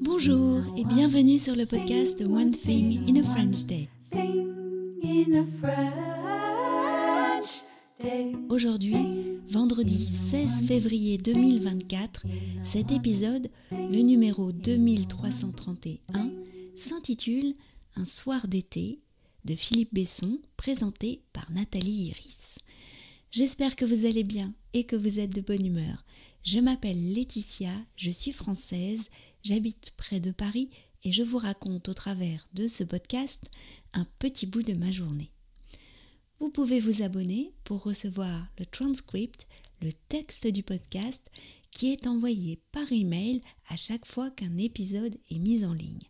Bonjour et bienvenue sur le podcast One Thing in a French Day. Aujourd'hui, vendredi 16 février 2024, cet épisode, le numéro 2331, s'intitule Un soir d'été de Philippe Besson, présenté par Nathalie Iris. J'espère que vous allez bien et que vous êtes de bonne humeur. Je m'appelle Laetitia, je suis française, j'habite près de Paris et je vous raconte au travers de ce podcast un petit bout de ma journée. Vous pouvez vous abonner pour recevoir le transcript, le texte du podcast qui est envoyé par email à chaque fois qu'un épisode est mis en ligne.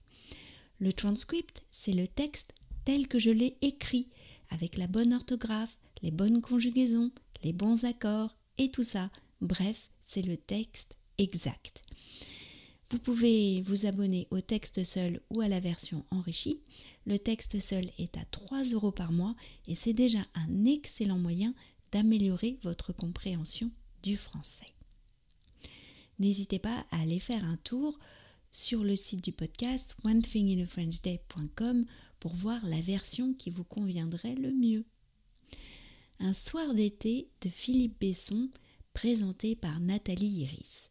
Le transcript, c'est le texte tel que je l'ai écrit, avec la bonne orthographe, les bonnes conjugaisons, les bons accords et tout ça. Bref, c'est le texte exact. Vous pouvez vous abonner au texte seul ou à la version enrichie. Le texte seul est à 3 euros par mois et c'est déjà un excellent moyen d'améliorer votre compréhension du français. N'hésitez pas à aller faire un tour sur le site du podcast onethinginafrenchday.com pour voir la version qui vous conviendrait le mieux. Un soir d'été de Philippe Besson présenté par Nathalie Iris.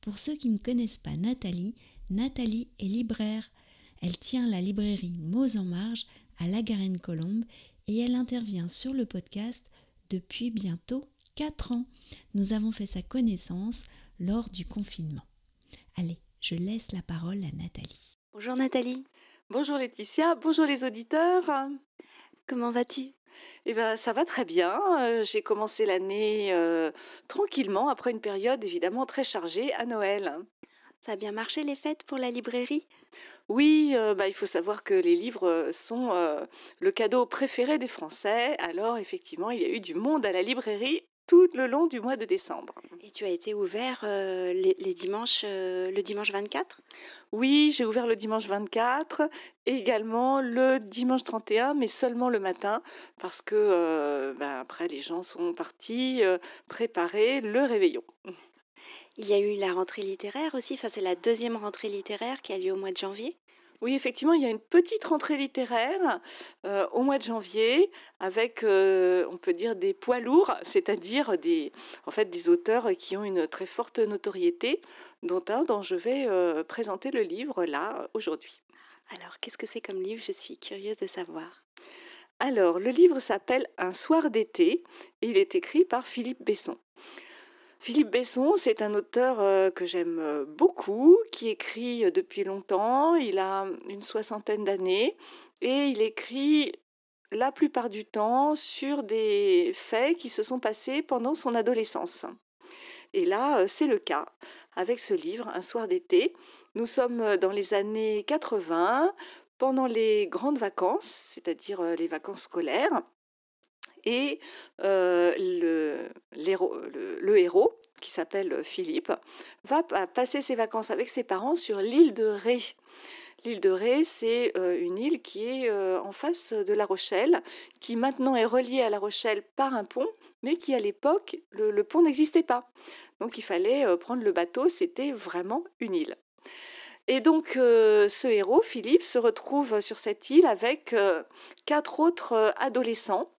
Pour ceux qui ne connaissent pas Nathalie, Nathalie est libraire. Elle tient la librairie Mots en Marge à La Garenne-Colombe et elle intervient sur le podcast depuis bientôt 4 ans. Nous avons fait sa connaissance lors du confinement. Allez, je laisse la parole à Nathalie. Bonjour Nathalie. Bonjour Laetitia, bonjour les auditeurs. Comment vas-tu? Eh ben, ça va très bien. Euh, j'ai commencé l'année euh, tranquillement, après une période évidemment très chargée à Noël. Ça a bien marché les fêtes pour la librairie? Oui, euh, bah, il faut savoir que les livres sont le cadeau préféré des Français. Alors effectivement, il y a eu du monde à la librairie tout le long du mois de décembre. Et tu as été ouvert euh, les, dimanches, euh, le dimanche 24 Oui, j'ai ouvert le dimanche 24 et également le dimanche 31, mais seulement le matin parce que euh, ben, après les gens sont partis préparer le réveillon. Il y a eu la rentrée littéraire aussi, enfin, c'est la deuxième rentrée littéraire qui a lieu au mois de janvier? Oui, effectivement, il y a une petite rentrée littéraire euh, au mois de janvier avec, euh, on peut dire, des poids lourds, c'est-à-dire des, en fait, des auteurs qui ont une très forte notoriété, dont un dont je vais euh, présenter le livre là aujourd'hui. Alors, qu'est-ce que c'est comme livre? Je suis curieuse de savoir. Alors, le livre s'appelle Un soir d'été et il est écrit par Philippe Besson. Philippe Besson, c'est un auteur euh, que j'aime euh, beaucoup, qui écrit euh, depuis longtemps. Il a une soixantaine d'années et il écrit la plupart du temps sur des faits qui se sont passés pendant son adolescence. Et là, c'est le cas avec ce livre, Un soir d'été. Nous sommes dans les années 80, pendant les grandes vacances, c'est-à-dire les vacances scolaires. Et le, le, héros, qui s'appelle Philippe, va passer ses vacances avec ses parents sur l'île de Ré. L'île de Ré, c'est une île qui est en face de La Rochelle, qui maintenant est reliée à La Rochelle par un pont, mais qui à l'époque, le, pont n'existait pas. Donc il fallait prendre le bateau, c'était vraiment une île. Et donc ce héros, Philippe, se retrouve sur cette île avec quatre autres adolescents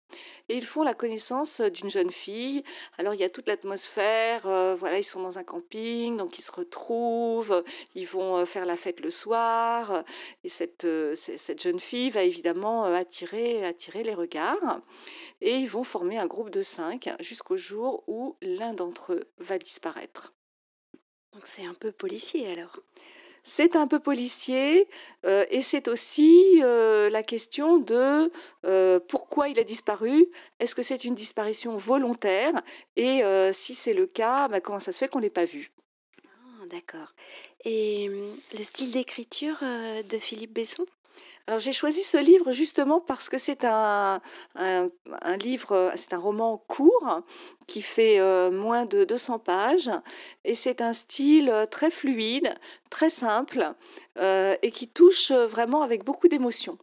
et ils font la connaissance d'une jeune fille. Alors il y a toute l'atmosphère, voilà, ils sont dans un camping, donc ils se retrouvent, ils vont faire la fête le soir, et cette, cette jeune fille va évidemment attirer, attirer les regards, et ils vont former un groupe de cinq jusqu'au jour où l'un d'entre eux va disparaître. Donc c'est un peu policier alors? C'est un peu policier euh, et c'est aussi euh, la question de euh, pourquoi il a disparu. Est-ce que c'est une disparition volontaire? Et si c'est le cas, bah, comment ça se fait qu'on l'ait pas vu? Ah, D'accord. Et hum, le style d'écriture de Philippe Besson? Alors j'ai choisi ce livre justement parce que c'est un, un, livre, c'est un roman court qui fait euh, moins de 200 pages et c'est un style euh, très fluide, très simple euh, et qui touche vraiment avec beaucoup d'émotion.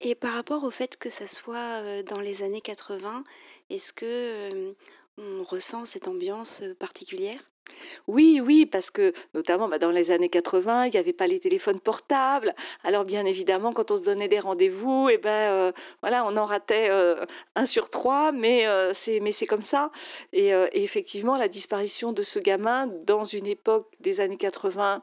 Et par rapport au fait que ça soit dans les années 80, est-ce que on ressent cette ambiance particulière? Oui, oui, parce que notamment bah, dans les années 80, il n'y avait pas les téléphones portables. Alors bien évidemment, quand on se donnait des rendez-vous, eh ben euh, voilà, on en ratait euh, un sur trois, mais euh, c'est mais c'est comme ça. Et, et, effectivement, la disparition de ce gamin dans une époque des années 80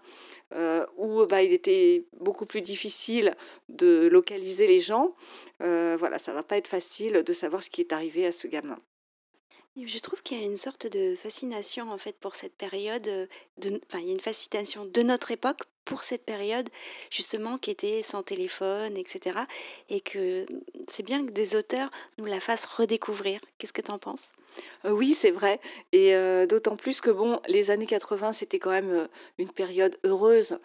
où bah, il était beaucoup plus difficile de localiser les gens. voilà, ça va pas être facile de savoir ce qui est arrivé à ce gamin. Je trouve qu'il y a une sorte de fascination en fait pour cette période, euh, de, enfin il y a une fascination de notre époque pour cette période justement qui était sans téléphone, etc. Et que c'est bien que des auteurs nous la fassent redécouvrir. Qu'est-ce que tu en penses? Euh, Oui, c'est vrai. Et euh, d'autant plus que bon, les années 80, c'était quand même une période heureuse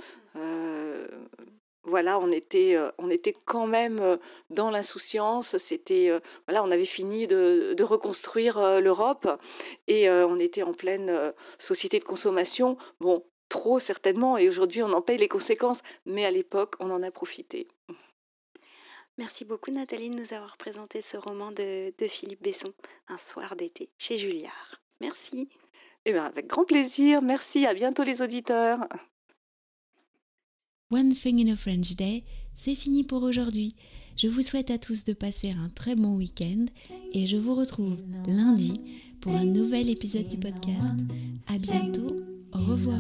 voilà, on était, euh, on était quand même euh, dans l'insouciance. C'était, euh, voilà, on avait fini de, reconstruire l'Europe et on était en pleine société de consommation. Bon, trop certainement, et aujourd'hui on en paye les conséquences, mais à l'époque on en a profité. Merci beaucoup Nathalie de nous avoir présenté ce roman de, de Philippe Besson, Un soir d'été, chez Julliard. Merci. Eh bien, avec grand plaisir. Merci. À bientôt les auditeurs. One Thing in a French Day, c'est fini pour aujourd'hui. Je vous souhaite à tous de passer un très bon week-end et je vous retrouve lundi pour un nouvel épisode du podcast. À bientôt. Au revoir.